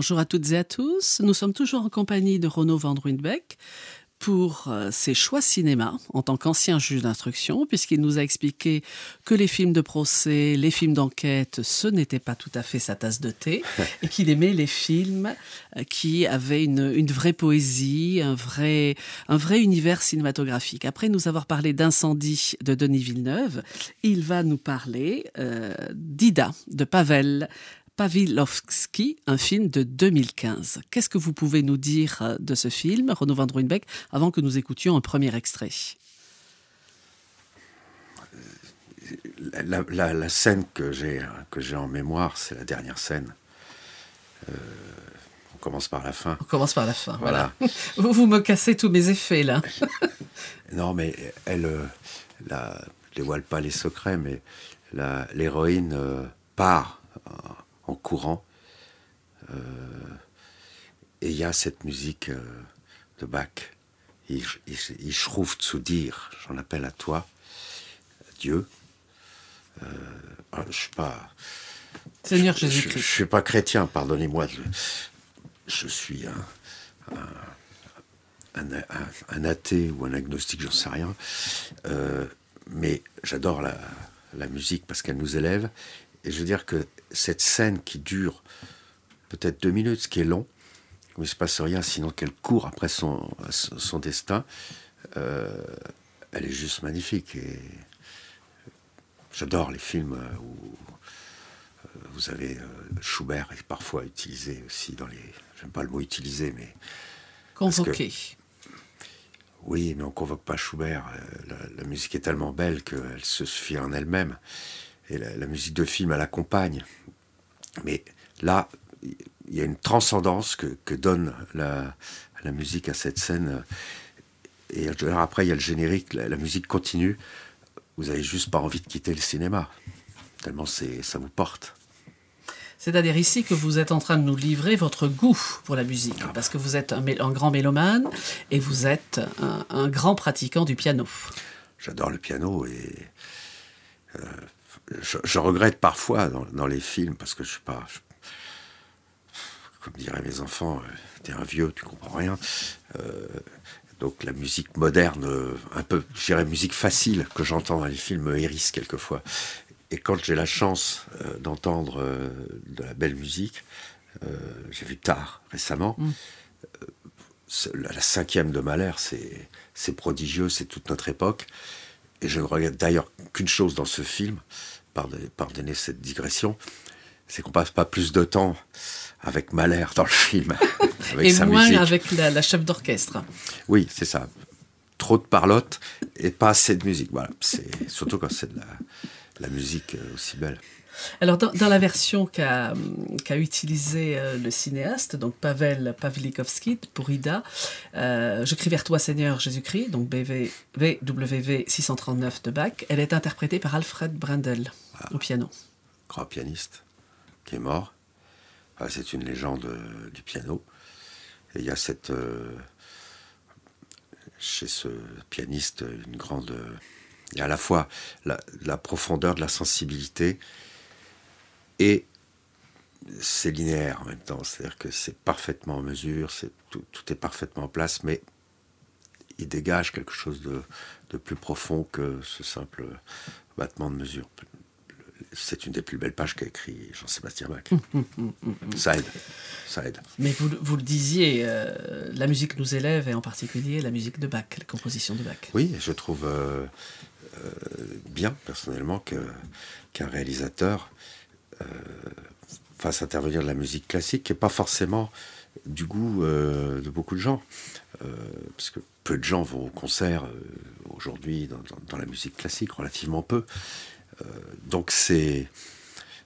Bonjour à toutes et à tous. Nous sommes toujours en compagnie de Renaud Van Ruynbeck pour euh, ses choix cinéma en tant qu'ancien juge d'instruction, puisqu'il nous a expliqué que les films de procès, les films d'enquête, ce n'était pas tout à fait sa tasse de thé, et qu'il aimait les films euh, qui avaient une, une, vraie poésie, un vrai, un vrai univers cinématographique. Après nous avoir parlé d'incendie de Denis Villeneuve, il va nous parler euh, d'Ida de Pavel, Pavilovski, un film de 2015. Qu'est-ce que vous pouvez nous dire euh, de ce film, Renaud Van Druynbeck, avant que nous écoutions un premier extrait? La, la, la, scène que j'ai que j'ai en mémoire, c'est la dernière scène. Euh, on commence par la fin. On commence par la fin. Voilà. voilà. vous, vous me cassez tous mes effets là. non, mais elle, euh, la, je dévoile pas les secrets, mais l'héroïne euh, part en courant. Euh, et il y a cette musique euh, de Bach. Ich, ich, ich rufe zu dir, j'en appelle à toi, Dieu. Euh, ah, je suis pas. Seigneur je, Jésus-Christ. Je, je, suis pas chrétien, pardonnez-moi. Je, je, suis un, un, un, un, athée ou un agnostique, j'en sais rien. Euh, mais j'adore la, la musique parce qu'elle nous élève. Et je veux dire que cette scène qui dure peut-être deux minutes, ce qui est long, où il ne se passe rien, sinon qu'elle court après son, son destin, euh, elle est juste magnifique. Et j'adore les films où euh, vous avez euh, Schubert est parfois utilisé aussi dans les. J'aime pas le mot utiliser, mais. Convoqué. Que, oui, mais on convoque pas Schubert. La, la musique est tellement belle qu'elle se suffit en elle-même. Et la, la, musique de film, elle accompagne. Mais là, il y a une transcendance que, que donne la, la, musique à cette scène. Et après, il y a le générique, la, la musique continue. Vous avez juste pas envie de quitter le cinéma, tellement ça vous porte. C'est-à-dire ici que vous êtes en train de nous livrer votre goût pour la musique, ah bah. parce que vous êtes un, un, grand mélomane et vous êtes un, un grand pratiquant du piano. J'adore le piano et euh, je, je, regrette parfois dans, dans, les films parce que je suis pas, je, comme diraient mes enfants, euh, t'es un vieux, tu comprends rien. Euh, donc la musique moderne, euh, un peu, je dirais musique facile que j'entends dans les films me hérisse quelquefois. Et quand j'ai la chance euh, d'entendre euh, de la belle musique, j'ai vu tard récemment, mm. la, la, cinquième de Mahler, c'est prodigieux, c'est toute notre époque. Et je ne regrette d'ailleurs qu'une chose dans ce film, pardonnez cette digression, c'est qu'on passe pas plus de temps avec Mahler dans le film. Avec et sa moins musique. avec la, la chef d'orchestre. Oui, c'est ça. Trop de parlotte et pas assez de musique. Voilà, c'est surtout quand c'est de la, la, musique aussi belle. Alors, dans, dans la version qu'a qu utilisée euh, le cinéaste, donc Pavel Pavlikovski pour Ida, euh, Je crie vers toi, Seigneur Jésus-Christ, donc BV, VWV 639 de Bach, elle est interprétée par Alfred Brendel ah, au piano. Grand pianiste qui est mort. Ah, c'est une légende euh, du piano. Et il y a cette. Chez ce pianiste, une grande. Il y a à la fois la, la profondeur de la sensibilité et c'est linéaire en même temps. C'est-à-dire que c'est parfaitement en mesure, c'est, tout, tout, est parfaitement en place, mais il dégage quelque chose de, de plus profond que ce simple battement de mesure c'est une des plus belles pages qu'a écrit Jean-Sébastien Bach. ça aide, ça aide. Mais vous, vous le disiez, euh, la musique nous élève, et en particulier la musique de Bach, la composition de Bach. Oui, je trouve euh, euh, bien, personnellement, que, qu'un réalisateur fasse intervenir de la musique classique, qui n'est pas forcément du goût de beaucoup de gens. parce que peu de gens vont au concert aujourd'hui dans, la musique classique, relativement peu. Euh, donc c'est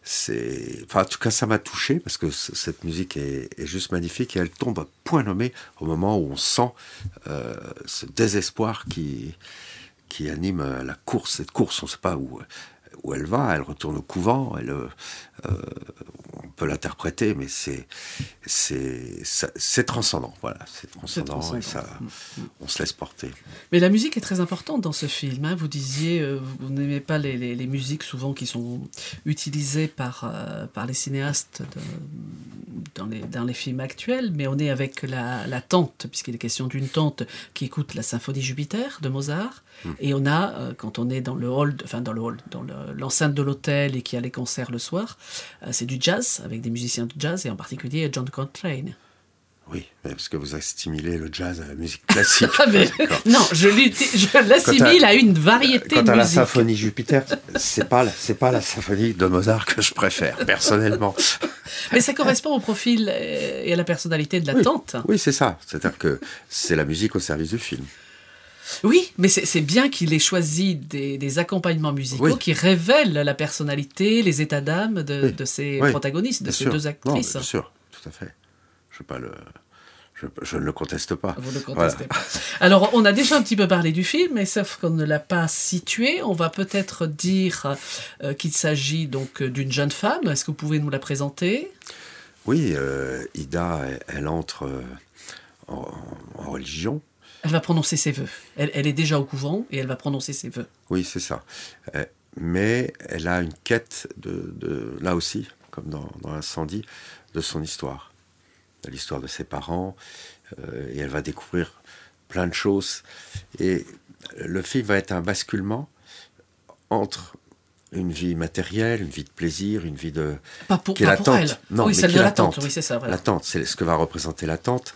c'est enfin en tout cas ça m'a touché parce que cette musique est, est, juste magnifique et elle tombe à point nommé au moment où on sent euh, ce désespoir qui qui anime la course cette course on sait pas où où elle va elle retourne au couvent elle euh, on peut l'interpréter mais c'est c'est transcendant voilà c'est transcendant, transcendant, et ça on se laisse porter mais la musique est très importante dans ce film hein. vous disiez euh, vous n'aimez pas les, les, les, musiques souvent qui sont utilisées par euh, par les cinéastes de dans les, dans les films actuels, mais on est avec la, la tante, puisqu'il est question d'une tante qui écoute la symphonie Jupiter de Mozart. Hmm. Et on a, euh, quand on est dans le hall, enfin dans le hall, dans l'enceinte de l'hôtel et qui a les concerts le soir, euh, c'est du jazz, avec des musiciens de jazz, et en particulier John Coltrane. Oui, parce que vous assimilez le jazz à la musique classique. Ah, non, je, l'assimile à, une variété de musique. Quant à la symphonie Jupiter, c'est pas c'est pas la symphonie de Mozart que je préfère personnellement. Mais ça correspond au profil et à la personnalité de la tante. Oui, c'est ça. C'est-à-dire que c'est la musique au service du film. Oui, mais c'est bien qu'il ait choisi des, accompagnements musicaux qui révèlent la personnalité, les états d'âme de, ces protagonistes, de ces deux actrices. bien sûr, tout à fait. Je, pas le, je, ne le conteste pas. Vous ne le contestez pas. Alors, on a déjà un petit peu parlé du film, mais sauf qu'on ne l'a pas situé. On va peut-être dire euh, qu'il s'agit donc d'une jeune femme. Est-ce que vous pouvez nous la présenter? Oui, euh, Ida, elle, entre euh, en, religion. Elle va prononcer ses vœux. Elle, est déjà au couvent et elle va prononcer ses vœux. Oui, c'est ça. mais elle a une quête de, là aussi, comme dans, dans l'incendie, de son histoire l'histoire de ses parents, euh, et elle va découvrir plein de choses. Et le film va être un basculement entre une vie matérielle, une vie de plaisir, une vie de... Pas pour, pas pour elle. Non, oui, celle de l'attente. Oui, c'est ça. L'attente, c'est ce que va représenter l'attente,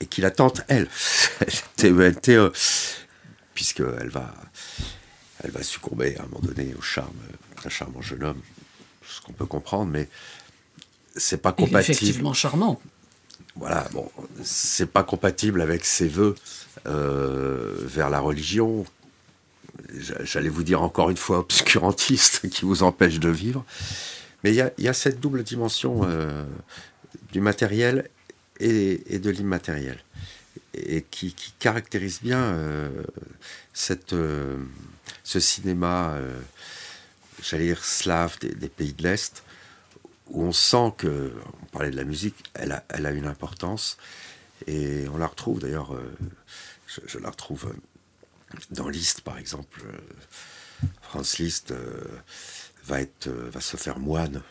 et qui l'attente, elle. T-E-N-T-E. Puisqu'elle va, elle va succomber à un moment donné au charme d'un charmant jeune homme, ce qu'on peut comprendre, mais c'est pas compatible. effectivement charmant voilà, bon, c'est pas compatible avec ses voeux euh, vers la religion. J'allais vous dire encore une fois obscurantiste qui vous empêche de vivre. Mais il y, a, cette double dimension euh, du matériel et, de l'immatériel et qui, caractérise bien euh, cette, ce cinéma, j'allais dire slave des pays de l'Est, où on sent que, on parlait de la musique, elle a, une importance. Et on la retrouve d'ailleurs, euh, je, la retrouve euh, dans Liszt par exemple. Euh, Franz Liszt va se faire moine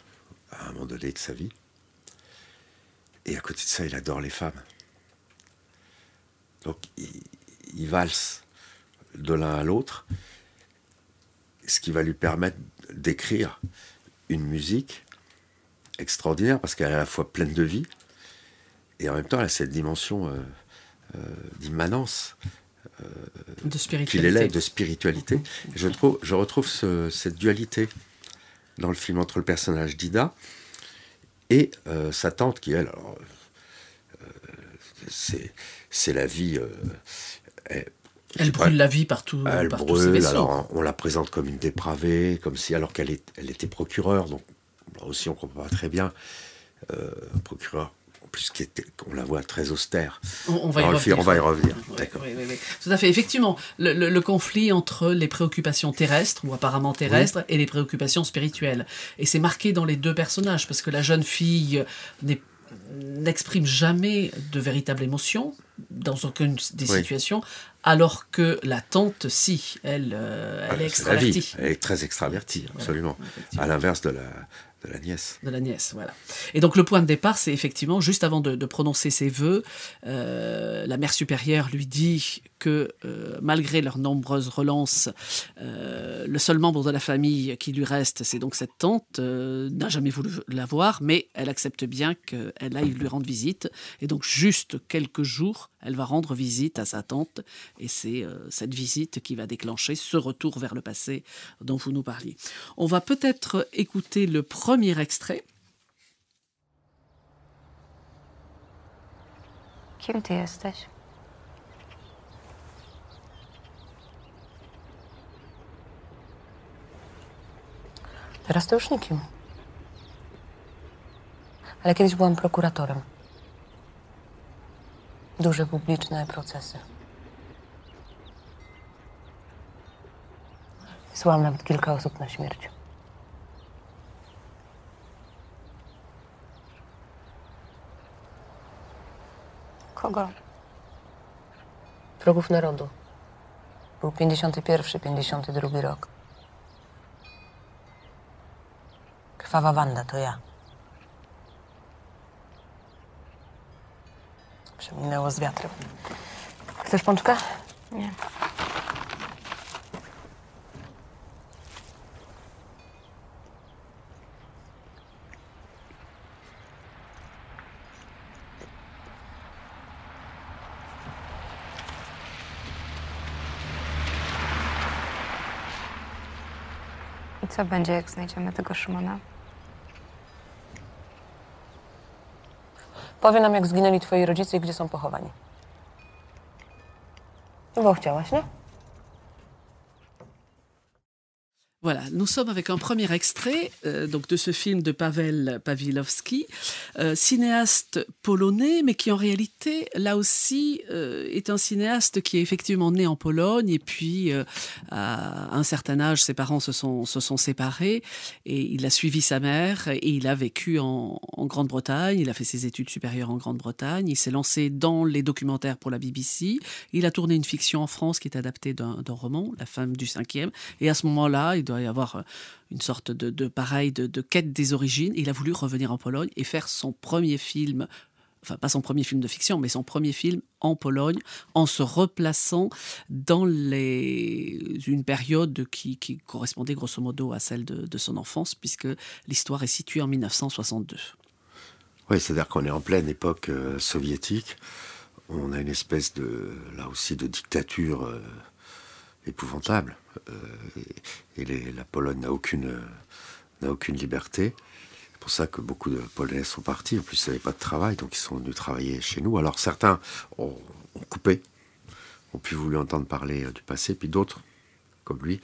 à un moment donné de sa vie. Et à côté de ça, il adore les femmes. Donc il, il valse de l'un à l'autre, ce qui va lui permettre d'écrire une musique extraordinaire parce qu'elle est à la fois pleine de vie et en même temps elle a cette dimension euh, euh, d'immanence euh, de qu'il élève de spiritualité. je, trouve, je retrouve cette dualité dans le film entre le personnage d'Ida et sa tante qui elle c'est la vie elle, brûle la vie partout. Elle partout brûle, alors on la présente comme une dépravée, comme si alors qu'elle elle était procureure, donc aussi on comprend pas très bien, euh, procureur en plus qu'on la voit très austère. On, va, y revenir. on va y revenir. Tout à fait. Effectivement, le, conflit entre les préoccupations terrestres, ou apparemment terrestres, et les préoccupations spirituelles. Et c'est marqué dans les deux personnages, parce que la jeune fille n'exprime jamais de véritable émotion dans aucune des situations, alors que la tante, si, elle, euh, elle est extravertie. Elle est très extravertie, absolument. à l'inverse de la, de la nièce. De la nièce, voilà. Et donc le point de départ, c'est effectivement, juste avant de, prononcer ses voeux, euh, la mère supérieure lui dit que euh, malgré leurs nombreuses relances, euh, le seul membre de la famille qui lui reste, c'est donc cette tante, n'a jamais voulu la voir, mais elle accepte bien qu'elle aille lui rendre visite. Et donc juste quelques jours, elle va rendre visite à sa tante, et c'est cette visite qui va déclencher ce retour vers le passé dont vous nous parliez. On va peut-être écouter le premier extrait. Kim ty jesteś? Teraz to już nikim. Ale kiedyś byłam prokuratorem. Duże publiczne procesy. Wysłałam nawet kilka osób na śmierć. Kogo? Wrogów narodu. Był 51, 52 rok. Krwawa Wanda to ja. Przeminęło z wiatrem. Chcesz pączka? Nie. I co będzie, jak znajdziemy tego Szymona? Powie nam, jak zginęli twoi rodzice i gdzie są pochowani. Bo chciałaś, nie? Voilà, nous sommes avec un premier extrait euh, donc de ce film de Pavel Pawlowski, euh, cinéaste polonais, mais qui en réalité, là aussi, euh, est un cinéaste qui est effectivement né en Pologne et puis à un certain âge, ses parents se sont, séparés et il a suivi sa mère et il a vécu en, en Grande-Bretagne, il a fait ses études supérieures en Grande-Bretagne, il s'est lancé dans les documentaires pour la BBC, il a tourné une fiction en France qui est adaptée d'un roman, La femme du cinquième, et à ce moment-là, il doit y avoir euh, une sorte de, pareil, de, quête des origines. Il a voulu revenir en Pologne et faire son premier film, enfin pas son premier film de fiction, mais son premier film en Pologne, en se replaçant dans les, une période qui, correspondait grosso modo à celle de, de son enfance, puisque l'histoire est située en 1962. Oui, c'est-à-dire qu'on est en pleine époque euh, soviétique. On a une espèce de, là aussi, de dictature euh, épouvantable. Euh, et la Pologne n'a aucune, euh, n'a aucune liberté. C'est pour ça que beaucoup de Polonais sont partis. En plus, ils n'avaient pas de travail, donc ils sont venus travailler chez nous. Alors certains ont, coupé, ont pu voulu entendre parler euh, du passé, puis d'autres, comme lui,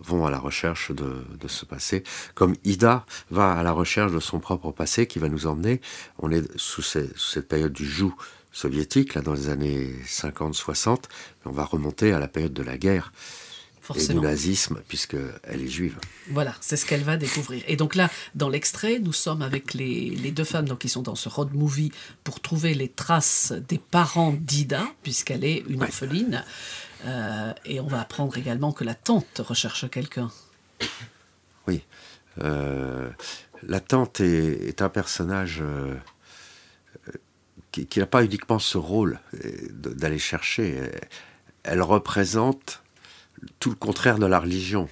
vont à la recherche de, de ce passé. Comme Ida va à la recherche de son propre passé qui va nous emmener. On est sous, sous cette période du joug soviétique, là, dans les années 50-60, mais on va remonter à la période de la guerre et du nazisme, puisqu'elle est juive. Voilà, c'est ce qu'elle va découvrir. Et donc là, dans l'extrait, nous sommes avec les, les deux femmes donc, qui sont dans ce road movie pour trouver les traces des parents d'Ida, puisqu'elle est une orpheline. Euh, et on va apprendre également que la tante recherche quelqu'un. Oui. Euh, la tante est, est un personnage euh, qui, n'a pas uniquement ce rôle euh, d'aller chercher. Euh, Elle représente tout le contraire de la religion,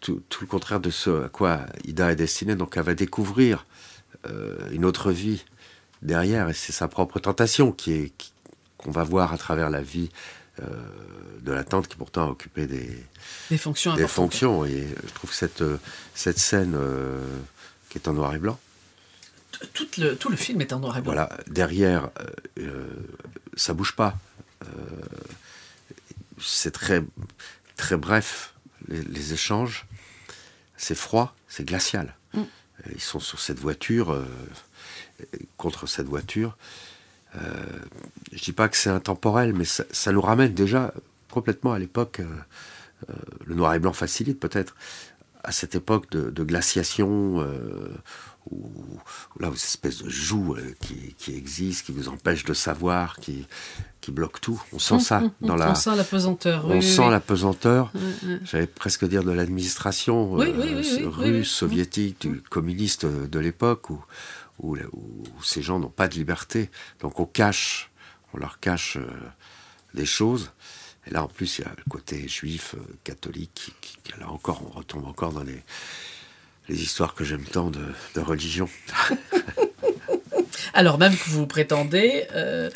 tout, tout le contraire de ce à quoi Ida est destinée. Donc elle va découvrir euh, une autre vie derrière, et c'est sa propre tentation qui est qu'on va voir à travers la vie euh, de la tante qui pourtant a occupé des, Des fonctions des importantes. fonctions. Et je trouve cette, cette scène euh, qui est en noir et blanc, Tout le, tout le film est en noir et blanc. voilà, derrière, euh, euh, ça bouge pas. Euh, c'est très, très bref, les, les échanges. C'est froid, c'est glacial. Mm. Ils sont sur cette voiture, euh, contre cette voiture. Euh, je dis pas que c'est intemporel, mais ça, ça nous ramène déjà complètement à l'époque. euh, euh, le noir et blanc facilite peut-être à cette époque de, de glaciation euh, où, où là, une espèce de joug euh, qui, qui existe, qui vous empêche de savoir, qui, qui bloque tout. On sent ça dans la, On sent la pesanteur. on oui, sent oui. la pesanteur. J'allais presque dire de l'administration euh, russe, soviétique, du communiste de l'époque où, où, où ces gens n'ont pas de liberté. Donc on cache, on leur cache euh, des choses. Et là, en plus, il y a le côté juif, euh, catholique, qui, là encore, on retombe encore dans les, les histoires que j'aime tant de, de religion. Alors même que vous prétendez euh,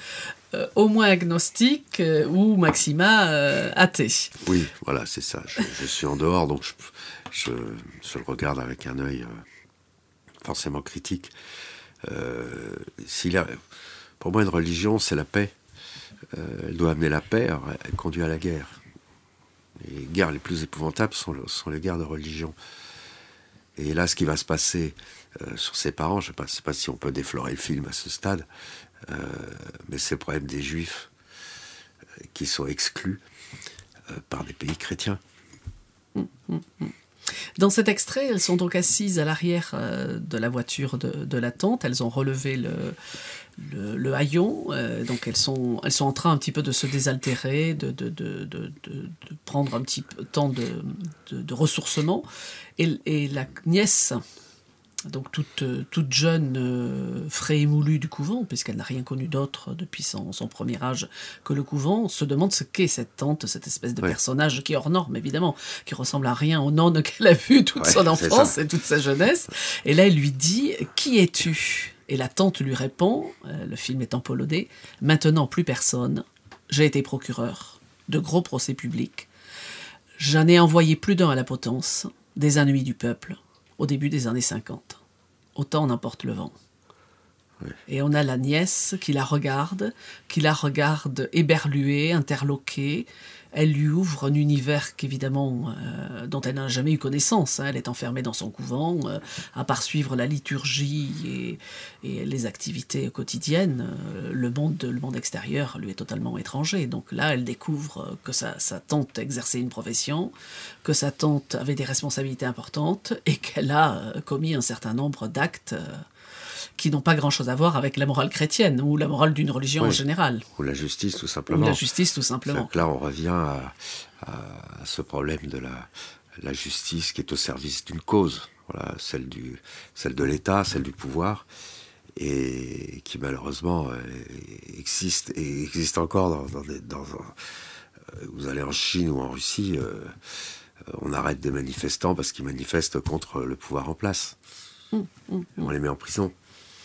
euh, au moins agnostique euh, ou maxima euh, athée. Oui, voilà, c'est ça. Je, je suis en dehors, donc je, je, je le regarde avec un œil euh, forcément critique. Euh, s'il a, pour moi, une religion, c'est la paix. Euh, elle doit amener la paix, elle conduit à la guerre. Les guerres les plus épouvantables sont, sont les guerres de religion. Et là, ce qui va se passer euh, sur ses parents, je ne sais, pas- si on peut déflorer le film à ce stade, euh, mais c'est le problème des juifs qui sont exclus par des pays chrétiens. Dans cet extrait, elles sont donc assises à l'arrière euh, de la voiture de, de la tante. Elles ont relevé le, le, le haillon. euh, donc elles sont, elles sont en train un petit peu de se désaltérer, de, de, de, prendre un petit temps de, ressourcement. Et la nièce donc toute, euh, toute jeune, euh, frais et moulue du couvent, puisqu'elle n'a rien connu d'autre depuis son, son, premier âge que le couvent, se demande ce qu'est cette tante, cette espèce de ouais. personnage qui est hors norme, évidemment, qui ressemble à rien aux nonnes qu'elle a vues toute ouais, son enfance et toute sa jeunesse. Et là, elle lui dit Qui es-tu? Et la tante lui répond, euh, le film est en polonais, Maintenant plus personne, j'ai été procureur de gros procès publics. J'en ai envoyé plus d'un à la potence, des ennemis du peuple au début des années 50. Autant en emporte le vent. Et on a la nièce qui la regarde, qui la regarde éberluée, interloquée. Elle lui ouvre un univers qu'évidemment, euh, dont elle n'a jamais eu connaissance. Hein. Elle est enfermée dans son couvent, euh, à part suivre la liturgie et, les activités quotidiennes. Euh, le, monde, le monde extérieur lui est totalement étranger. Donc là, elle découvre que sa tante exerçait une profession, que sa tante avait des responsabilités importantes et qu'elle a commis un certain nombre d'actes qui n'ont pas grand-chose à voir avec la morale chrétienne ou la morale d'une religion oui. en général. Ou la justice, tout simplement. Ou la justice, tout simplement. Là, on revient à, à, ce problème de la, la, justice qui est au service d'une cause, voilà, celle, du, celle de l'État, celle du pouvoir, et qui malheureusement existe, et existe encore dans, dans, des, dans vous allez en Chine ou en Russie, euh, on arrête des manifestants parce qu'ils manifestent contre le pouvoir en place. Mmh, mmh, on les met en prison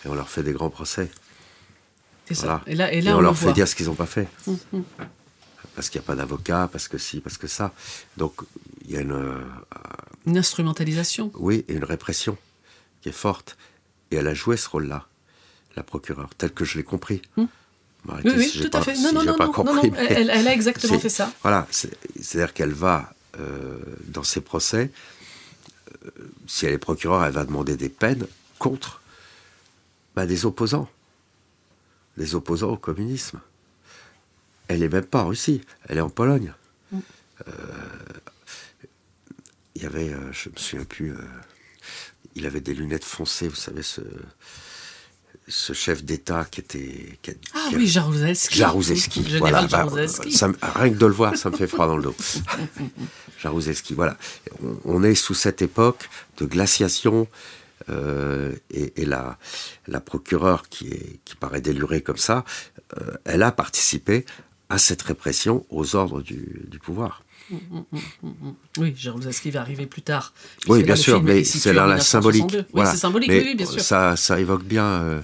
et on leur fait des grands procès. C'est voilà. ça. Et là, et là et on, on, leur le fait voit. dire ce qu'ils n'ont pas fait. Mmh, mmh. Parce qu'il n'y a pas d'avocat, parce que si, parce que ça. Donc, il y a une. Euh, une instrumentalisation. Oui, et une répression qui est forte. Et elle a joué ce rôle-là, la procureure, tel que je l'ai compris. Mmh. Oui, oui, si tout pas, à fait. Si non, non, non, non, compris, non, elle, elle, a exactement fait ça. Voilà, c'est-à-dire qu'elle va, euh, dans ses procès, euh, si elle est procureure, elle va demander des peines contre bah, des opposants, des opposants au communisme. Elle n'est même pas en Russie, elle est en Pologne. Il mm. euh, y avait, euh, je me souviens plus, euh, il avait des lunettes foncées, vous savez, ce, ce chef d'État qui était. Qui, ah qui oui, Jaruzelski. Jaruzelski, voilà. Bah, ça, rien que de le voir, ça me fait froid dans le dos. Jaruzelski, voilà. On, on, est sous cette époque de glaciation. Euh, et, et la, la, procureure qui, est, qui paraît délurée comme ça, euh, elle a participé à cette répression aux ordres du, du pouvoir. Mmh, mmh, mmh, oui, Jaruzelski va arriver plus tard. Oui, bien sûr, mais c'est là la symbolique. Oui, voilà. c'est symbolique, mais oui, oui, bien sûr. Ça, ça évoque bien euh,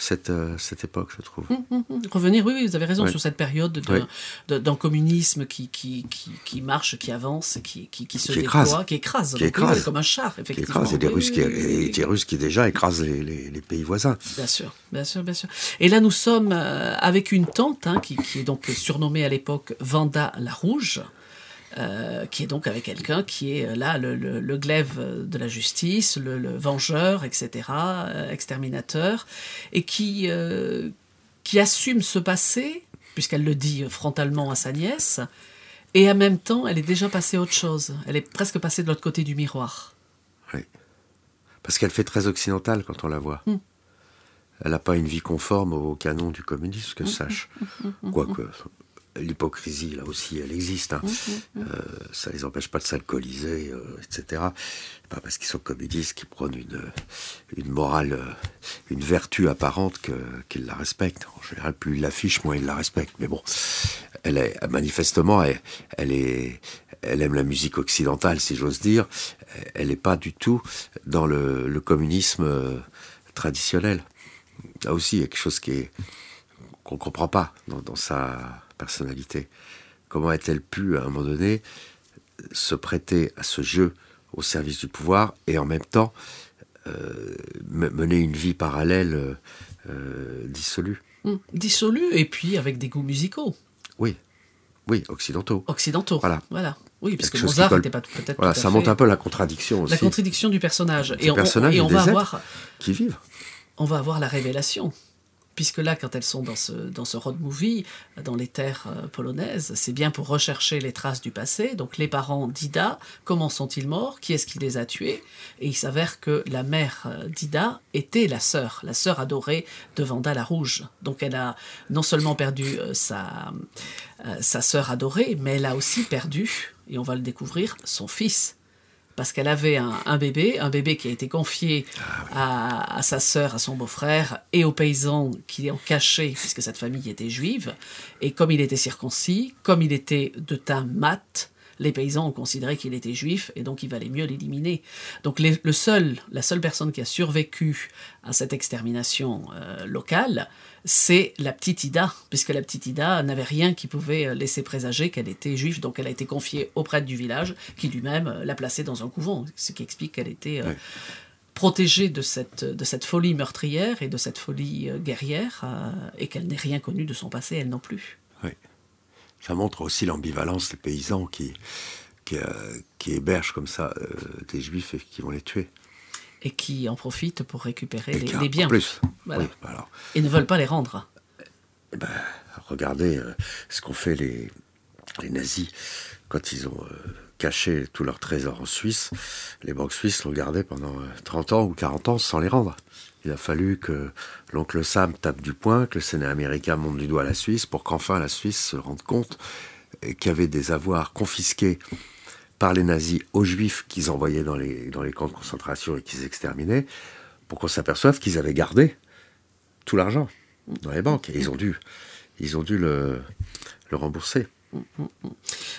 cette, euh, cette époque, je trouve. Mmh, Revenir, oui, oui, vous avez raison, oui. sur cette période d'un oui. communisme qui, qui, qui, qui, marche, qui avance, qui, qui, qui se qui déploie, écrase. qui écrase, qui écrase. Oui, comme un char, effectivement. Qui écrase, et des, Russes, qui, et des Russes qui déjà écrasent les, les, les, pays voisins. Bien sûr, bien sûr, bien sûr. Et là, nous sommes euh, avec une tante hein, qui, qui est donc surnommée à l'époque Vanda la Rouge. Euh, qui est donc avec quelqu'un qui est là le, le, le, glaive de la justice, le, le vengeur, etc., euh, exterminateur, et qui, euh, qui assume ce passé, puisqu'elle le dit frontalement à sa nièce, et en même temps, elle est déjà passée à autre chose. Elle est presque passée de l'autre côté du miroir. Oui. Parce qu'elle fait très occidentale quand on la voit. Hmm. Mm. Elle n'a pas une vie conforme au canon du communisme, que je sache. Quoique, l'hypocrisie, là aussi, elle existe. Hein. Mmh, mmh. Euh, ça les empêche pas de s'alcooliser, euh, etc. Pas parce qu'ils sont communistes qu'ils prônent une, une morale, euh, une vertu apparente qu'ils qu la respectent. En général, plus ils l'affichent, moins ils la respectent. Mais bon, elle est, manifestement, elle, elle, est, elle aime la musique occidentale, si j'ose dire. Elle n'est pas du tout dans le, le communisme traditionnel. Là aussi, il y a quelque chose qui est qu'on ne comprend pas dans, dans sa personnalité. Comment a-t-elle pu, à un moment donné, se prêter à ce jeu au service du pouvoir et en même temps euh, mener une vie parallèle euh, dissolue? Mmh. Dissolue et puis avec des goûts musicaux. Oui, oui, occidentaux. Occidentaux. Voilà. voilà. Oui, parce que Mozart n'était pas peut-être. Voilà, ça montre un peu la contradiction aussi. La contradiction du personnage. et on, personnage et on va avoir. Qui vivent. On va avoir la révélation puisque là, quand elles sont dans ce, dans ce road movie, dans les terres euh, polonaises, c'est bien pour rechercher les traces du passé. Donc les parents d'Ida, comment sont-ils morts? Qui est-ce qui les a tués? Et il s'avère que la mère d'Ida était la sœur, la sœur adorée de Vanda la Rouge. Donc elle a non seulement perdu euh, sa, euh, sa sœur adorée, mais elle a aussi perdu, et on va le découvrir, son fils parce qu'elle avait un, bébé, un bébé qui a été confié à, à, sa sœur, à son beau-frère et aux paysans qui ont caché, puisque cette famille était juive. Et comme il était circoncis, comme il était de teint mat, les paysans ont considéré qu'il était juif et donc il valait mieux l'éliminer. Donc le seul, la seule personne qui a survécu à cette extermination euh, locale, c'est la petite Ida, puisque la petite Ida n'avait rien qui pouvait euh, laisser présager qu'elle était juive, donc elle a été confiée au prêtre du village, qui lui-même euh, l'a placée dans un couvent, ce qui explique qu'elle était protégée de cette, de cette folie meurtrière et de cette folie guerrière, et qu'elle n'ait rien connu de son passé, elle non plus. Oui. Ça montre aussi l'ambivalence des paysans qui, qui, hébergent comme ça des juifs et qui vont les tuer et qui en profitent pour récupérer les, biens. Plus. Et ne veulent pas les rendre. Eh ben, regardez euh, ce qu'ont fait les, les nazis quand ils ont euh, caché tous leurs trésors en Suisse. Les banques suisses l'ont gardé pendant 30 euh, ans ou 40 ans sans les rendre. Il a fallu que l'oncle Sam tape du poing, que le Sénat américain monte du doigt la Suisse pour qu'enfin la Suisse se rende compte qu'il y avait des avoirs confisqués par les nazis aux juifs qu'ils envoyaient dans les, camps de concentration et qu'ils exterminaient, pour qu'on s'aperçoive qu'ils avaient gardé tout l'argent dans les banques. Ils ont dû, le rembourser.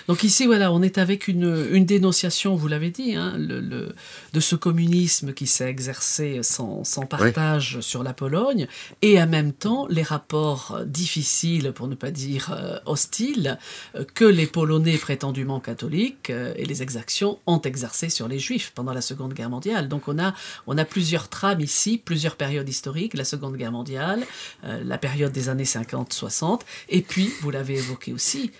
Donc ici, voilà, on est avec une, une dénonciation, vous l'avez dit, hein, le, de ce communisme qui s'est exercé sans, sans partage sur la Pologne, et en même temps les rapports difficiles, pour ne pas dire euh, hostiles, euh, que les Polonais prétendument catholiques euh, et les exactions ont exercé sur les Juifs pendant la Seconde Guerre mondiale. Donc on a, on a plusieurs trames ici, plusieurs périodes historiques, la Seconde Guerre mondiale, la période des années 50-60, et puis, vous l'avez évoqué aussi,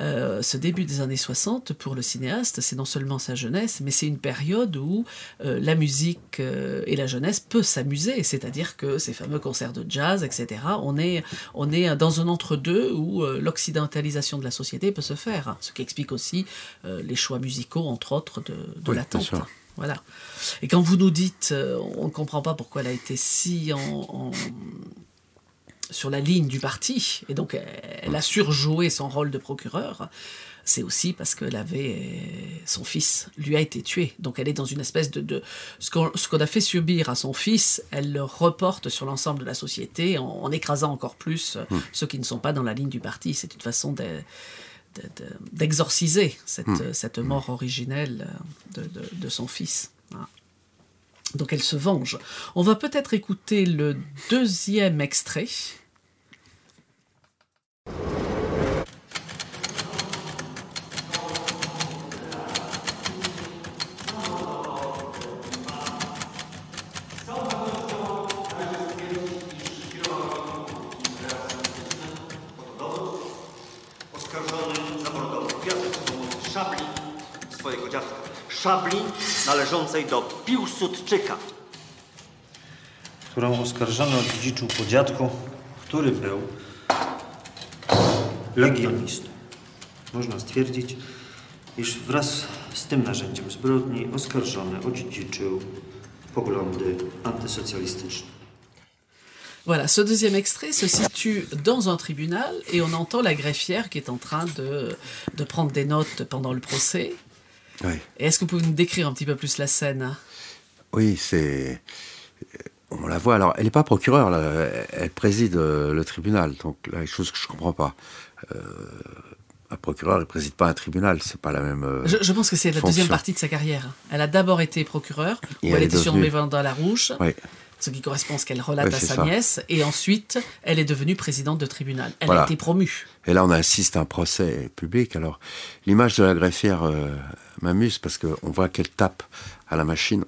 euh, ce début des années 60, pour le cinéaste, c'est non seulement sa jeunesse, mais c'est une période où euh, la musique euh, et la jeunesse peuvent s'amuser, c'est-à-dire que ces fameux concerts de jazz, etc., on est, on est dans un entre-deux où l'occidentalisation de la société peut se faire, ce qui explique aussi les choix musicaux, entre autres, de, de l'attente. Voilà. Et quand vous nous dites, on ne comprend pas pourquoi elle a été si en sur la ligne du parti, et donc elle a surjoué son rôle de procureur, c'est aussi parce que avait son fils lui a été tué. Donc elle est dans une espèce de, ce qu'on a fait subir à son fils, elle le reporte sur l'ensemble de la société en, écrasant encore plus hmm. ceux qui ne sont pas dans la ligne du parti. C'est une façon d'exorciser cette, hmm. cette, mort originelle de, son fils. Donc elle se venge. On va peut-être écouter le deuxième extrait szabli należącej do Piłsudczyka. Którą oskarżono dziedziczył po dziadku, który był legionistą. Można stwierdzić, iż wraz z tym narzędziem zbrodni oskarżony odziedziczył poglądy antysocjalistyczne. Voilà, ce deuxième extrait se situe dans un tribunal et on entend la greffière qui est en train de, de prendre des notes pendant le procès. Est-ce que vous pouvez nous décrire un petit peu plus la scène? Oui, c'est. On la voit. Alors, elle n'est pas procureure, elle préside euh, le tribunal. Donc, là, une chose que je ne comprends pas. Euh, un procureur, il préside pas un tribunal, c'est pas la même. Euh, je, pense que c'est la deuxième partie de sa carrière. Elle a d'abord été procureure, où elle, était surnommée dans la Rouge. Ce qui correspond à ce qu'elle relate à sa nièce. Et ensuite, elle est devenue présidente de tribunal. Elle a été promue. Et là, on assiste à un procès public. Alors, l'image de la greffière m'amuse parce qu'on voit qu'elle tape à la machine.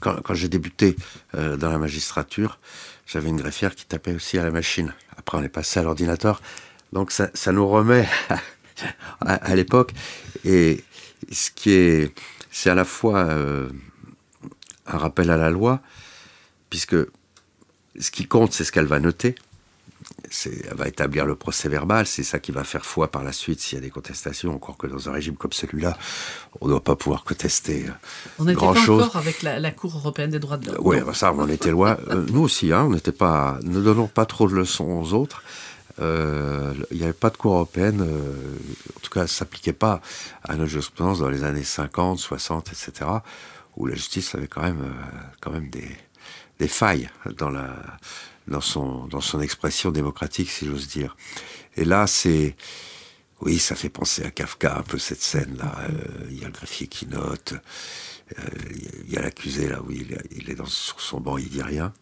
quand, j'ai débuté euh, dans la magistrature, j'avais une greffière qui tapait aussi à la machine. Après, on est passé à l'ordinateur. Donc, ça, nous remet à, l'époque. Et ce qui est, c'est à la fois euh, un rappel à la loi, puisque ce qui compte, c'est ce qu'elle va noter elle va établir le procès verbal, c'est ça qui va faire foi par la suite s'il y a des contestations, encore que dans un régime comme celui-là, on ne doit pas pouvoir contester euh, On n'était pas encore avec la, Cour européenne des droits de l'homme. Oui, bah ça, on en était loin. Euh, nous aussi, hein, on n'était pas, ne donnons pas trop de leçons aux autres. Euh, il n'y avait pas de cour européenne, euh, en tout cas, ça s'appliquait pas à notre jurisprudence dans les années 50, 60, etc., où la justice avait quand même, euh, quand même des, des failles dans, la, dans, son, dans son expression démocratique, si j'ose dire. Et là, c'est. Oui, ça fait penser à Kafka, un peu cette scène-là. Il y a le greffier qui note, il y a l'accusé, là, où il, il est dans, sur son banc, il dit rien.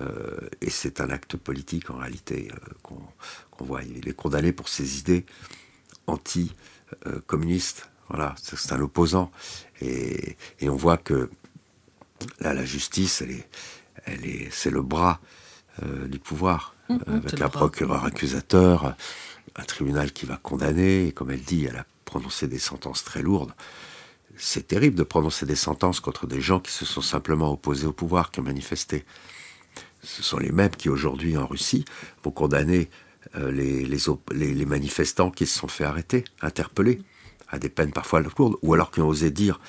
Euh, et c'est un acte politique en réalité euh, qu'on voit. Il est condamné pour ses idées anti-communistes. Voilà, c'est un opposant. Et, et, on voit que là, la justice, elle est, elle est, c'est le bras euh, du pouvoir, Mmh, mmh, avec c'est un le bras. procureur accusateur, un tribunal qui va condamner. Et comme elle dit, elle a prononcé des sentences très lourdes. C'est terrible de prononcer des sentences contre des gens qui se sont simplement opposés au pouvoir, qui ont manifesté ce sont les mêmes qui aujourd'hui en Russie vont condamner euh, les, manifestants qui se sont fait arrêter, interpeller, à des peines parfois lourdes, ou alors qui ont osé dire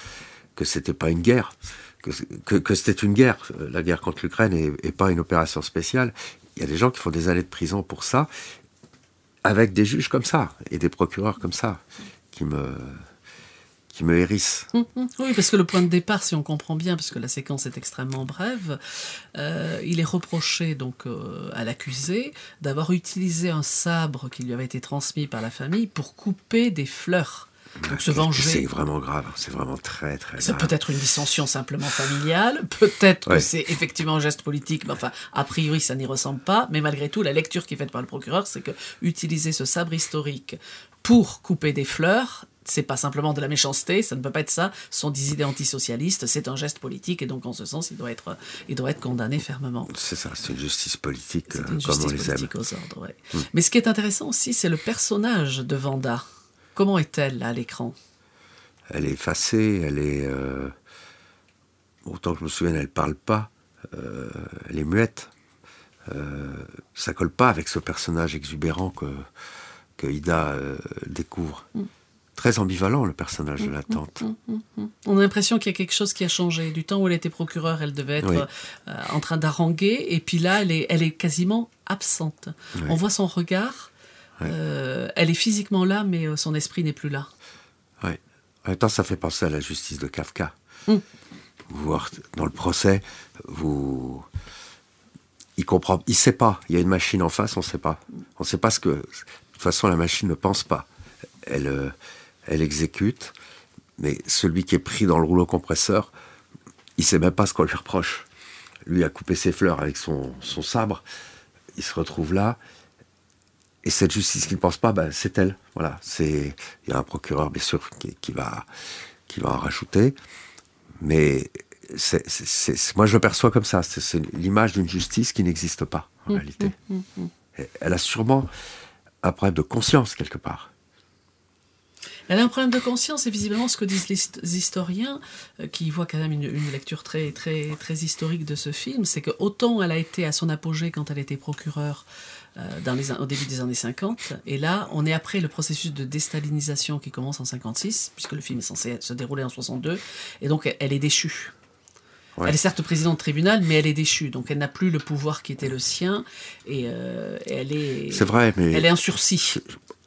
que c'était pas une guerre, que, c'était une guerre, euh, la guerre contre l'Ukraine et pas une opération spéciale. Il y a des gens qui font des années de prison pour ça, avec des juges comme ça et des procureurs comme ça, qui me qui me hérissent. Oui, parce que le point de départ, si on comprend bien, parce que la séquence est extrêmement brève, euh, il est reproché donc euh, à l'accusé d'avoir utilisé un sabre qui lui avait été transmis par la famille pour couper des fleurs. Donc se C'est venger. vraiment grave, c'est vraiment très très C'est grave. peut-être une dissension simplement familiale, peut-être Ouais. que c'est effectivement un geste politique, mais enfin, a priori, ça n'y ressemble pas. Mais malgré tout, la lecture qui est faite par le procureur, c'est que utiliser ce sabre historique pour couper des fleurs, c'est pas simplement de la méchanceté, ça ne peut pas être ça. Ce sont des idées antisocialistes, c'est un geste politique, et donc en ce sens, il doit être, il doit être condamné fermement. C'est ça, c'est une justice politique euh, une comme on les aime. aux ordres, ouais. Mais ce qui est intéressant aussi, c'est le personnage de Vanda. Comment est-elle à l'écran? Elle est effacée, elle est. euh, autant que je me souvienne, elle parle pas, euh, elle est muette. Euh, ça colle pas avec ce personnage exubérant que, que Ida découvre. Mm. Très ambivalent, le personnage de la tante. On a l'impression qu'il y a quelque chose qui a changé. Du temps où elle était procureure, elle devait être Oui. euh, en train d'haranguer, et puis là, elle est, elle est quasiment absente. Oui. On voit son regard. euh, elle est physiquement là, mais euh, son esprit n'est plus là. Ouais. En même temps, ça fait penser à la justice de Kafka. Mm. Vous dans le procès, vous. Il comprend, il sait pas. Il y a une machine en face, on sait pas. On sait pas ce que. De toute façon, la machine ne pense pas. Elle, euh, elle exécute, mais celui qui est pris dans le rouleau compresseur, il sait même pas ce qu'on lui reproche. Lui a coupé ses fleurs avec son, son sabre. Il se retrouve là. Et cette justice qui ne pense pas, ben, c'est elle. Voilà. C'est, il y a un procureur, bien sûr, qui, qui va, qui va en rajouter. Mais c'est, c'est- c'est- moi, je le perçois comme ça. C'est, c'est l'image d'une justice qui n'existe pas, en réalité. Et Elle a sûrement un problème de conscience, quelque part. Elle a un problème de conscience et visiblement ce que disent les hist- historiens, euh, qui voient quand même une, une lecture très, très, très historique de ce film, c'est que autant elle a été à son apogée quand elle était procureure euh, dans les, au début des années 50, et là on est après le processus de déstalinisation qui commence en 56, puisque le film est censé se dérouler en 62, et donc elle, elle est déchue. Ouais. Elle est certes présidente de tribunal, mais elle est déchue, donc elle n'a plus le pouvoir qui était le sien, et euh, elle est, C'est vrai, mais elle est en sursis.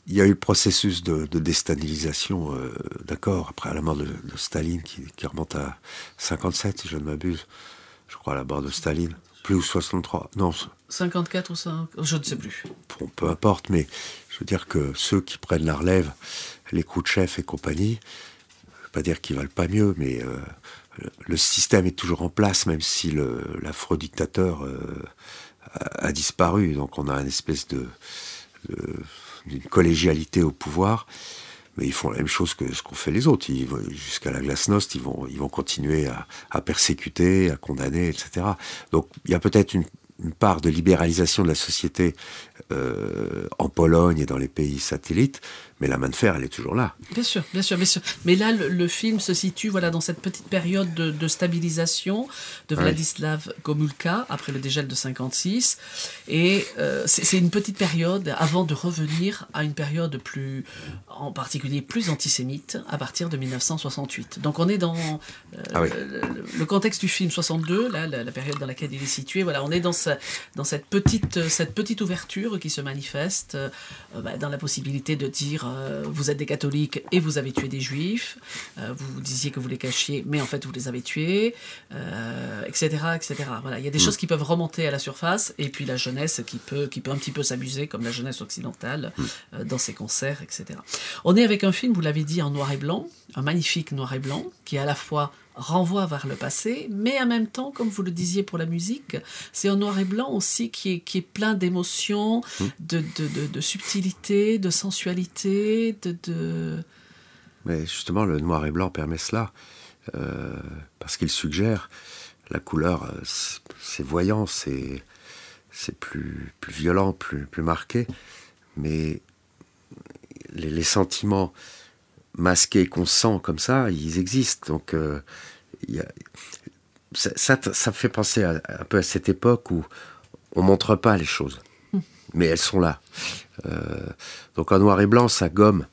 Il y a eu le processus de, de déstalinisation, euh, d'accord, après la mort de, de Staline, qui, qui remonte à 57, si je ne m'abuse. Je crois à la mort de Staline. Plus ou 63. Non, 54 ou 5, je ne sais plus. bon, peu importe, mais je veux dire que ceux qui prennent la relève, les chef et compagnie, je veux pas dire qu'ils valent pas mieux, mais euh, le- le système est toujours en place, même si le- l'affreux dictateur euh, a, a disparu. Donc on a une espèce de, de- d'une collégialité au pouvoir. Mais ils font la même chose que ce qu'ont fait les autres. Jusqu'à la glasnost, ils vont, ils vont continuer à, persécuter, à condamner, etc. Donc il y a peut-être une part de libéralisation de la société euh, en Pologne et dans les pays satellites, mais la main de fer, elle est toujours là. Bien sûr, bien sûr, bien sûr. Mais là, le, le film se situe voilà, dans cette petite période de, de stabilisation de. Vladislav Gomulka, après le dégel de 56. Et euh, c'est une petite période avant de revenir à une période plus, en particulier plus antisémite, à partir de 1968. Donc on est dans euh, Ah oui. le, contexte du film 62, là, la, la période dans laquelle il est situé. Voilà, on est dans, dans cette petite, cette petite ouverture qui se manifeste euh, bah, dans la possibilité de dire euh, vous êtes des catholiques et vous avez tué des juifs, euh, vous disiez que vous les cachiez, mais en fait vous les avez tués, etc., etc. Voilà, il y a des mm. choses qui peuvent remonter à la surface et puis la jeunesse qui peut, qui peut un petit peu s'amuser, comme la jeunesse occidentale, mm. dans ses concerts, etc. On est avec un film, vous l'avez dit, en noir et blanc, un magnifique noir et blanc, qui est à la fois renvoie vers le passé, mais en même temps, comme vous le disiez pour la musique, c'est un noir et blanc aussi qui est, qui est plein d'émotions, mmh. de, de, de, subtilité, de sensualité, de, de... Mais justement, le noir et blanc permet cela, euh, parce qu'il suggère la couleur, euh, c'est voyant, c'est plus, plus violent, plus, plus marqué, mais les, les sentiments masqués qu'on sent comme ça, ils existent. Donc, euh, ça, ça, fait penser un peu à cette époque où on montre pas les choses, mais elles sont là. Euh, donc en noir et blanc, ça gomme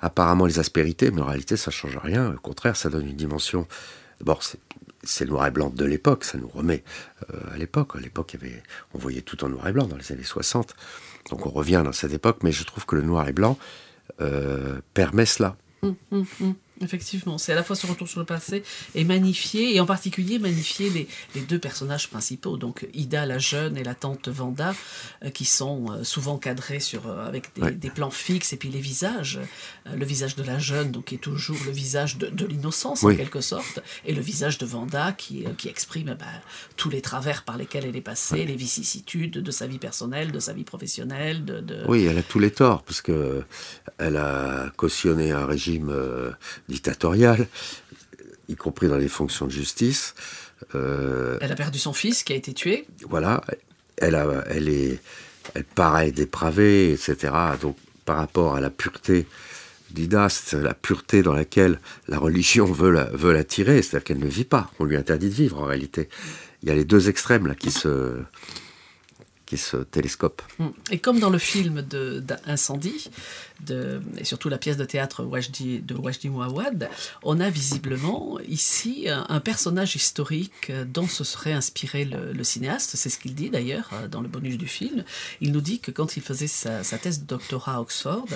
apparemment les aspérités, mais en réalité, ça change rien. Au contraire, ça donne une dimension. D'abord, c'est le noir et blanc de l'époque, ça nous remet euh, à l'époque. À l'époque, on voyait tout en noir et blanc dans les années 60. Donc on revient dans cette époque, mais je trouve que le noir et blanc permet cela. 嗯嗯嗯。Effectivement, c'est à la fois ce retour sur le passé et magnifier, et en particulier magnifier les, les, deux personnages principaux, donc Ida la jeune et la tante Vanda, euh, qui sont euh, souvent cadrés sur, euh, avec des, des, plans fixes, et puis les visages. le visage de la jeune, donc, qui est toujours le visage de, de l'innocence, en quelque sorte, et le visage de Vanda, qui, qui exprime ben, tous les travers par lesquels elle est passée, les vicissitudes de sa vie personnelle, de sa vie professionnelle. De, de... Oui, elle a tous les torts, parce que elle a cautionné un régime dictatoriale, y compris dans les fonctions de justice. Euh, elle a perdu son fils qui a été tué. Voilà, elle, a, elle est, elle paraît dépravée, etc. Donc par rapport à la pureté d'Ida, c'est la pureté dans laquelle la religion veut la, veut la tirer, c'est-à-dire qu'elle ne vit pas, on lui interdit de vivre en réalité. Il y a les deux extrêmes là qui se, qui se télescope. Et comme dans le film d'Incendie, et surtout la pièce de théâtre Wajdi, de Wajdi Mouawad, on a visiblement ici un, personnage historique dont se serait inspiré le, cinéaste, c'est ce qu'il dit d'ailleurs dans le bonus du film. Il nous dit que quand il faisait sa, thèse de doctorat à Oxford,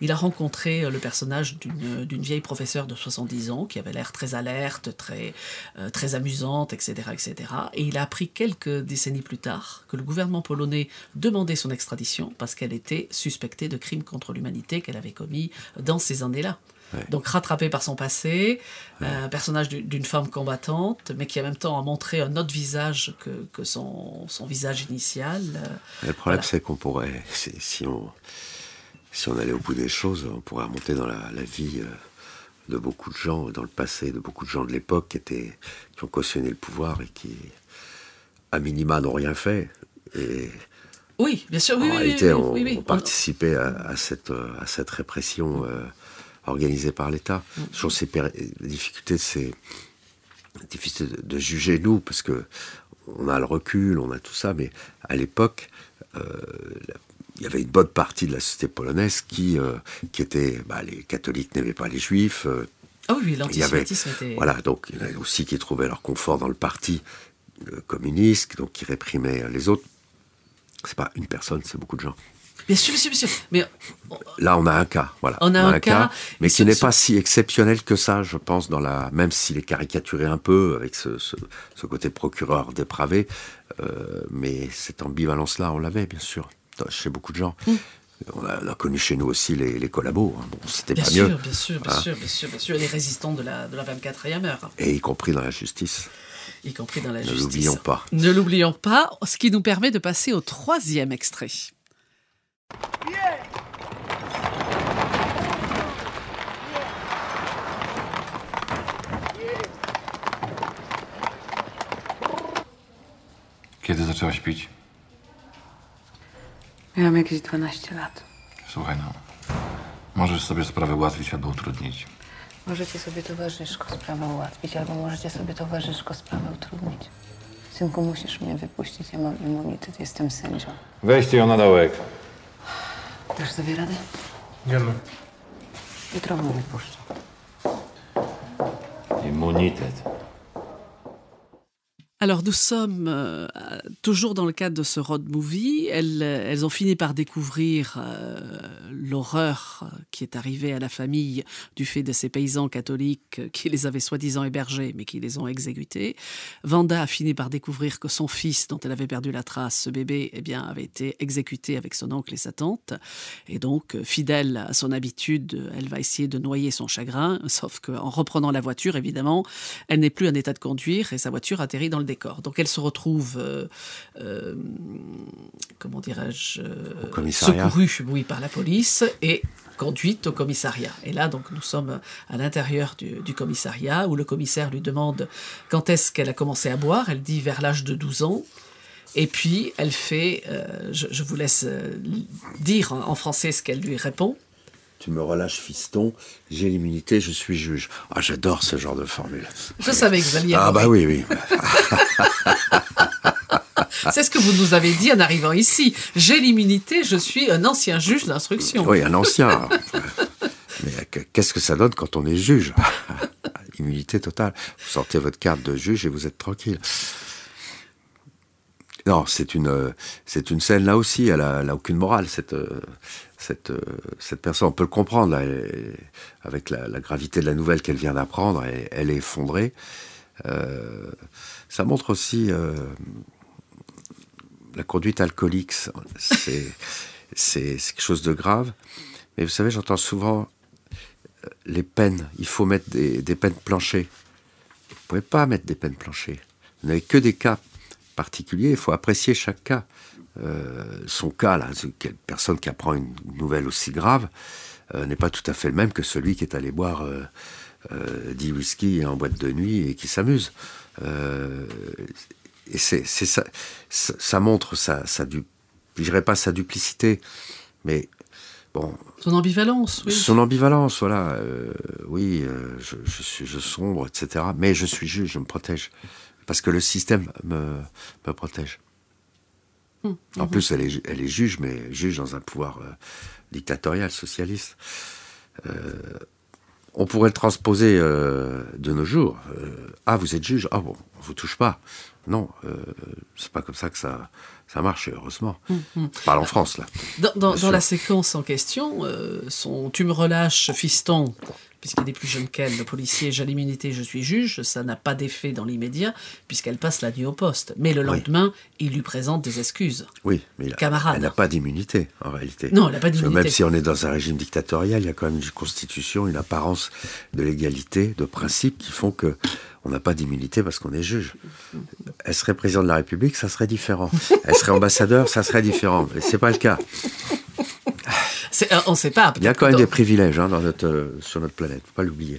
il a rencontré le personnage d'une vieille professeure de 70 ans qui avait l'air très alerte, très, euh, très amusante, etc., etc. Et il a appris quelques décennies plus tard que le gouvernement polonais demander son extradition parce qu'elle était suspectée de crimes contre l'humanité qu'elle avait commis dans ces années-là. Donc rattrapée par son passé, un personnage d'une femme combattante, mais qui en même temps a montré un autre visage que, que son, son, visage initial. le problème, c'est qu'on pourrait, si on, si on allait au bout des choses, on pourrait remonter dans la, vie euh, de beaucoup de gens, dans le passé, de beaucoup de gens de l'époque qui, étaient, qui ont cautionné le pouvoir et qui, à minima, n'ont rien fait. Et oui, bien sûr, oui, en réalité, on, participait à, cette, à cette répression euh, organisée par l'État. Mm. Sur ces difficultés, c'est difficile de, juger nous, parce que on a le recul, on a tout ça, mais à l'époque, euh, il y avait une bonne partie de la société polonaise qui, euh, qui était, bah, les catholiques n'aimaient pas les juifs. ah oui, l'antisémitisme était... Voilà, donc il y en avait aussi qui trouvaient leur confort dans le parti communiste, donc qui réprimait les autres. C'est pas une personne, c'est beaucoup de gens. Bien sûr, bien sûr, bien sûr. Mais là, on a un cas, voilà. On a, un, cas, mais qui n'est pas si exceptionnel que ça, je pense, dans la, même s'il est caricaturé un peu avec ce, ce, côté procureur dépravé, euh, mais cette ambivalence-là, on l'avait, bien sûr, chez beaucoup de gens. Mm. On, a, connu chez nous aussi les, les collabos. Hein. Bon, c'était pas sûr, mieux. Bien sûr, bien hein. sûr, bien sûr, bien sûr, les résistants de la, de la 24e heure. Et y compris dans la justice y compris dans la ne justice. Ne l'oublions pas. Ne l'oublions pas, ce qui nous permet de passer au troisième extrait. Kiedy zaczęłaś pić? Miałam jakieś 12 lat. Słuchaj, no. Możesz sobie sprawę ułatwić albo utrudnić. Możecie sobie towarzyszko sprawę ułatwić, albo możecie sobie towarzyszko sprawę utrudnić. Synku, musisz mnie wypuścić, ja mam immunitet, jestem sędzią. Weźcie ją na dołek. Dasz sobie radę? Wiemy. Jutro mnie wypuszczę. Immunitet. Alors nous sommes euh, toujours dans le cadre de ce road movie. Elles, elles ont fini par découvrir euh, l'horreur qui est arrivée à la famille du fait de ces paysans catholiques qui les avaient soi-disant hébergés mais qui les ont exécutés. Vanda a fini par découvrir que son fils, dont elle avait perdu la trace, ce bébé, eh bien, avait été exécuté avec son oncle et sa tante. Et donc, fidèle à son habitude, elle va essayer de noyer son chagrin, sauf qu'en reprenant la voiture, évidemment, elle n'est plus en état de conduire et sa voiture atterrit dans le décor. Donc elle se retrouve, euh, euh, comment dirais-je, euh, secourue, oui, par la police et conduite au commissariat. Et là, donc, nous sommes à l'intérieur du, du commissariat où le commissaire lui demande quand est-ce qu'elle a commencé à boire. Elle dit vers l'âge de 12 ans. Et puis, elle fait, euh, je, je vous laisse euh, dire en, en français ce qu'elle lui répond. Tu me relâches, fiston, j'ai l'immunité, je suis juge. Ah, j'adore ce genre de formule. Je savais que vous alliez Ah, bah oui, oui. C'est ce que vous nous avez dit en arrivant ici. J'ai l'immunité, je suis un ancien juge d'instruction. Oui, un ancien. Mais que- qu'est-ce que ça donne quand on est juge? Immunité totale. Vous sortez votre carte de juge et vous êtes tranquille. Non, c'est une, euh, c'est une scène là aussi. Elle a, elle a aucune morale cette, euh, cette, euh, cette personne. On peut le comprendre là, elle- avec la, la gravité de la nouvelle qu'elle vient d'apprendre. Elle, elle est effondrée. Euh, ça montre aussi euh, la conduite alcoolique. C'est, quelque chose de grave. Mais vous savez, j'entends souvent euh, les peines. Il faut mettre des, peines planchées. Vous ne pouvez pas mettre des peines planchées. Vous n'avez que des cas particuliers. Il faut apprécier chaque cas. Euh, son cas, là, quelle personne qui apprend une nouvelle aussi grave, euh, n'est pas tout à fait le même que celui qui est allé boire euh, 10 whisky en boîte de nuit et qui s'amuse. Et c'est, ça, ça, montre sa, sa du, je dirais pas sa duplicité, mais bon, Son ambivalence, oui. son ambivalence, voilà. euh, oui, euh, je, je suis, je sombre, etc. Mais je suis juge, je me protège parce que le système me, me protège. En plus, elle est, elle est juge, mais juge dans un pouvoir euh, dictatorial, socialiste. On pourrait le transposer euh, de nos jours. Euh, ah, vous êtes juge Ah bon, on vous touche pas. Non, euh, c'est pas comme ça que ça, ça marche, heureusement. Je parle en France, là. Dans, dans- la séquence en question, euh, son Tu me relâches, fiston, puisqu'il est plus jeune qu'elle, le policier, j'ai l'immunité, je suis juge, ça n'a pas d'effet dans l'immédiat, puisqu'elle passe la nuit au poste. Mais le Oui. lendemain, il lui présente des excuses. Oui, mais il a- Camarade. elle n'a pas d'immunité, en réalité. Non, elle n'a pas d'immunité. Même si on est dans un régime dictatorial, il y a quand même une constitution, une apparence de l'égalité, de principes qui font que on n'a pas d'immunité parce qu'on est juge. Elle serait président de la République, ça serait différent. Elle serait ambassadeur, ça serait différent. Mais c'est pas le cas. Euh, on ne sait pas. Il y a quand même des privilèges hein, dans notre, euh, sur notre planète, faut pas l'oublier.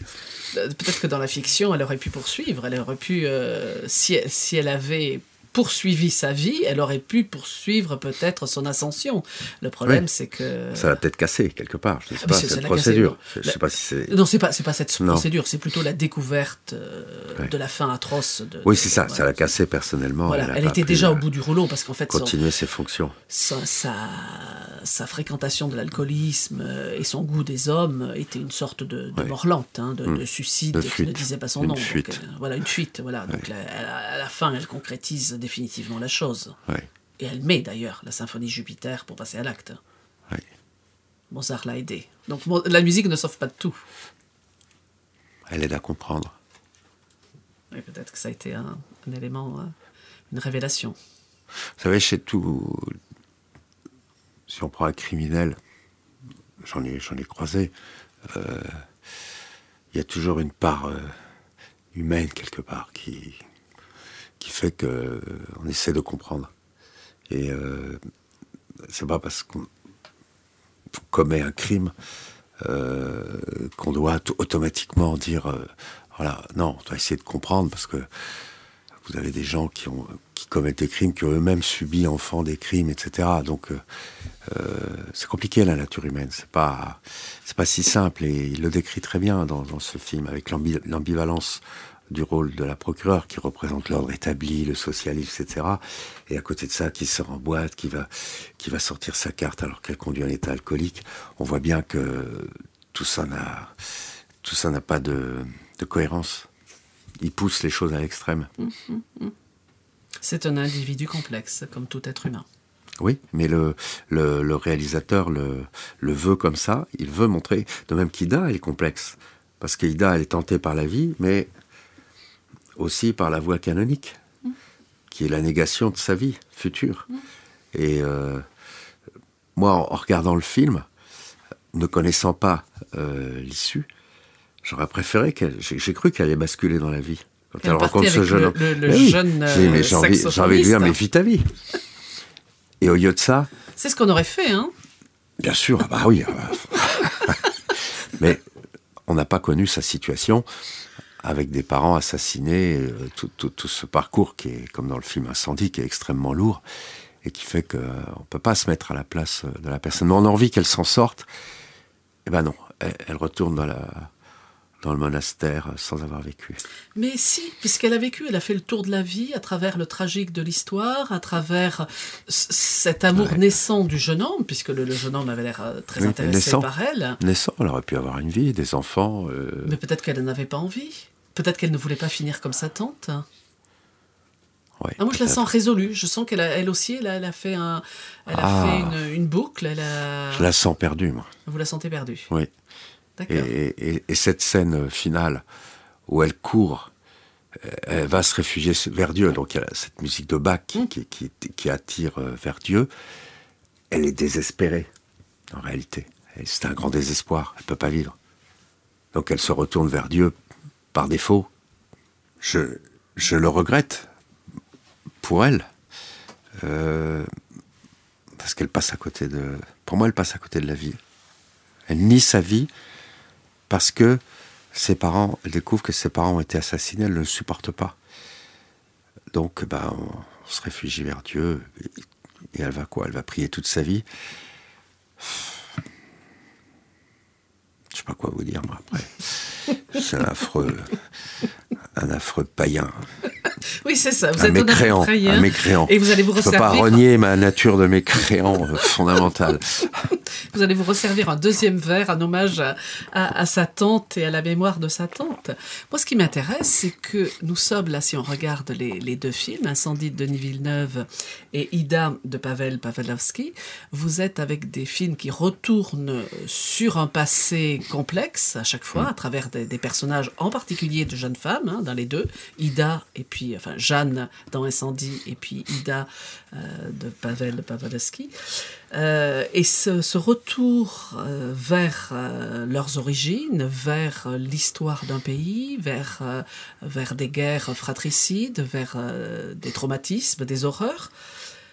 euh, Peut-être que dans la fiction, elle aurait pu poursuivre. Elle aurait pu, euh, si elle avait poursuivi sa vie, elle aurait pu poursuivre peut-être son ascension. Le problème, Oui. c'est que Ça l'a peut-être cassé quelque part. Je ne sais Ah, pas c'est- cette cassé, procédure. Je La- sais pas si c'est. Non, c'est pas c'est pas cette Non. procédure, c'est plutôt la découverte euh, de la fin atroce. De, Oui, de- c'est ça. voilà. Ça l'a cassé personnellement. Voilà, elle était déjà euh, au bout du rouleau parce qu'en fait, son- Continuer ses fonctions. sa, sa, sa fréquentation de l'alcoolisme euh, et son goût des hommes était une sorte de, de Ouais. mort lente, hein, de, Mm. de suicide De qui ne disait pas son Une nom. Donc, fuite. euh, voilà, une fuite. Voilà. Donc la- la fin, elle concrétise définitivement la chose. Et elle met d'ailleurs la symphonie Jupiter pour passer à l'acte. Mozart l'a aidé. Donc la musique ne sauve pas de tout. Elle aide à comprendre. Et peut-être que ça a été un, un élément, euh, une révélation. Vous savez, chez tout. Si on prend un criminel, j'en ai, j'en ai croisé, euh, il y a toujours une part euh, humaine quelque part qui, qui fait que euh, on essaie de comprendre. Et euh, c'est pas parce qu'on commet un crime euh, qu'on doit automatiquement dire voilà, non, on doit essayer de comprendre parce que vous avez des gens qui, ont, qui commettent des crimes, qui ont eux-mêmes subi enfant des crimes, etc. Donc c'est compliqué la nature humaine. C'est pas c'est pas si simple et il le décrit très bien dans, dans ce film avec l'ambi- l'ambivalence du rôle de la procureure qui représente l'ordre établi, le socialisme, etc. Et à côté de ça, qui sort en boîte, qui va qui va sortir sa carte alors qu'elle conduit un état alcoolique. On voit bien que tout ça n'a tout ça n'a pas de, de cohérence. Il pousse les choses à l'extrême. C'est un individu complexe, comme tout être humain. Oui, mais le, le, le réalisateur le, le, veut comme ça. Il veut montrer, de même qu'Ida, elle est complexe. Parce qu'Ida, elle est tentée par la vie, mais aussi par la voie canonique, mmh. qui est la négation de sa vie future. Mmh. Et euh, moi, en, en, regardant le film, ne connaissant pas euh, l'issue, j'aurais préféré qu'elle. J'ai cru qu'elle allait basculer dans la vie. Quand elle, elle rencontre ce jeune homme. Le, le, mais jeune oui, euh, mais j'ai envie, j'ai envie de dire, mais vis ta vie. Et au lieu de ça. C'est ce qu'on aurait fait, hein Bien sûr, ah bah oui. Ah bah. mais on n'a pas connu sa situation avec des parents assassinés, euh, tout, tout, tout, ce parcours qui est, comme dans le film Incendie, qui est extrêmement lourd et qui fait qu'on ne peut pas se mettre à la place de la personne. Mais on a envie qu'elle s'en sorte. Eh ben non, elle, elle retourne dans, la, dans le monastère sans avoir vécu. Mais si, puisqu'elle a vécu, elle a fait le tour de la vie à travers le tragique de l'histoire, à travers cet amour ouais. naissant du jeune homme, puisque le, le jeune homme avait l'air euh, très oui, intéressé naissant, par elle. Naissant, elle aurait pu avoir une vie, des enfants. Euh... Mais peut-être qu'elle n'avait pas envie. Peut-être qu'elle ne voulait pas finir comme sa tante. Ouais, ah, moi, je la sens résolue. Je sens qu'elle, elle aussi, elle a, elle a fait, un, elle Ah. a fait une, une boucle. Elle a... Je la sens perdue, moi. Vous la sentez perdue. Oui. D'accord. Et, et, et, cette scène finale où elle court, elle va se réfugier vers Dieu. Donc il y a cette musique de Bach qui, qui, qui, qui attire euh, vers Dieu. Elle est désespérée, en réalité. C'est un grand désespoir. Elle peut pas vivre. Donc elle se retourne vers Dieu par défaut. Je, le regrette pour elle. Euh, parce qu'elle passe à côté de. Pour moi, elle passe à côté de la vie. Elle nie sa vie parce que ses parents, elle découvre que ses parents ont été assassinés, elle ne le supporte pas. Donc, ben, on, se réfugie vers Dieu et, elle va quoi? Elle va prier toute sa vie. Je sais pas quoi vous dire, moi, après. C'est un affreux, un affreux païen. Oui, c'est ça. Vous un êtes mécréant, païen, un mécréant. Et vous allez vous Je peux resservir. pas renier ma nature de mécréant euh, fondamentale. Vous allez vous resservir un deuxième verre en hommage à, à, à, sa tante et à la mémoire de sa tante. Moi, ce qui m'intéresse, c'est que nous sommes là, si on regarde les, les, deux films, Incendie de Denis Villeneuve et Ida de Pavel Pawlowski, vous êtes avec des films qui retournent sur un passé complexe à chaque fois, à travers des, personnages, en particulier de jeunes femmes, hein, dans les deux, Ida et puis, enfin, Jeanne dans Incendie et puis Ida euh, de Pavel Pawlowski. Euh, et ce, retour euh, vers leurs origines, vers l'histoire d'un pays, vers, vers des guerres fratricides, vers des traumatismes, des horreurs,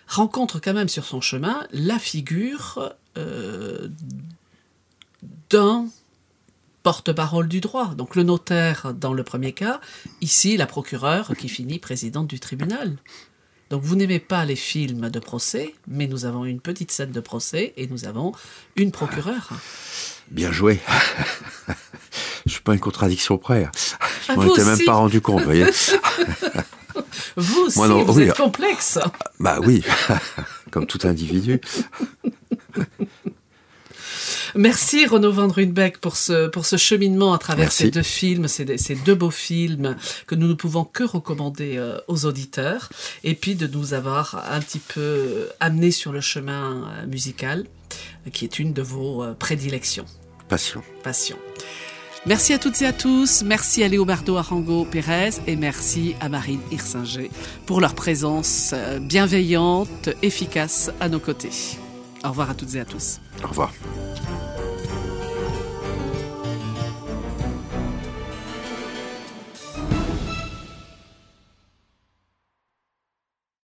rencontre quand même sur son chemin la figure d'un porte-parole du droit. Donc le notaire dans le premier cas, ici la procureure qui finit présidente du tribunal. Donc vous n'aimez pas les films de procès, mais nous avons une petite scène de procès et nous avons une procureure. Bien joué. Je suis pas une contradiction près. Je Ah, m'en étais même pas rendu compte, vous voyez. Vous aussi, Moi, non, vous oui. êtes complexe. Bah oui, comme tout individu. Merci Renaud Van Ruynbeck pour ce, pour ce cheminement à travers Merci. ces deux films, ces, ces, deux beaux films que nous ne pouvons que recommander euh, aux auditeurs et puis de nous avoir un petit peu amené sur le chemin euh, musical qui est une de vos euh, prédilections. Passion. Passion. Merci à toutes et à tous. Merci à Léobardo Arango Pérez et merci à Marine Hirsinger pour leur présence euh, bienveillante, efficace à nos côtés. Au revoir à toutes et à tous. Au revoir.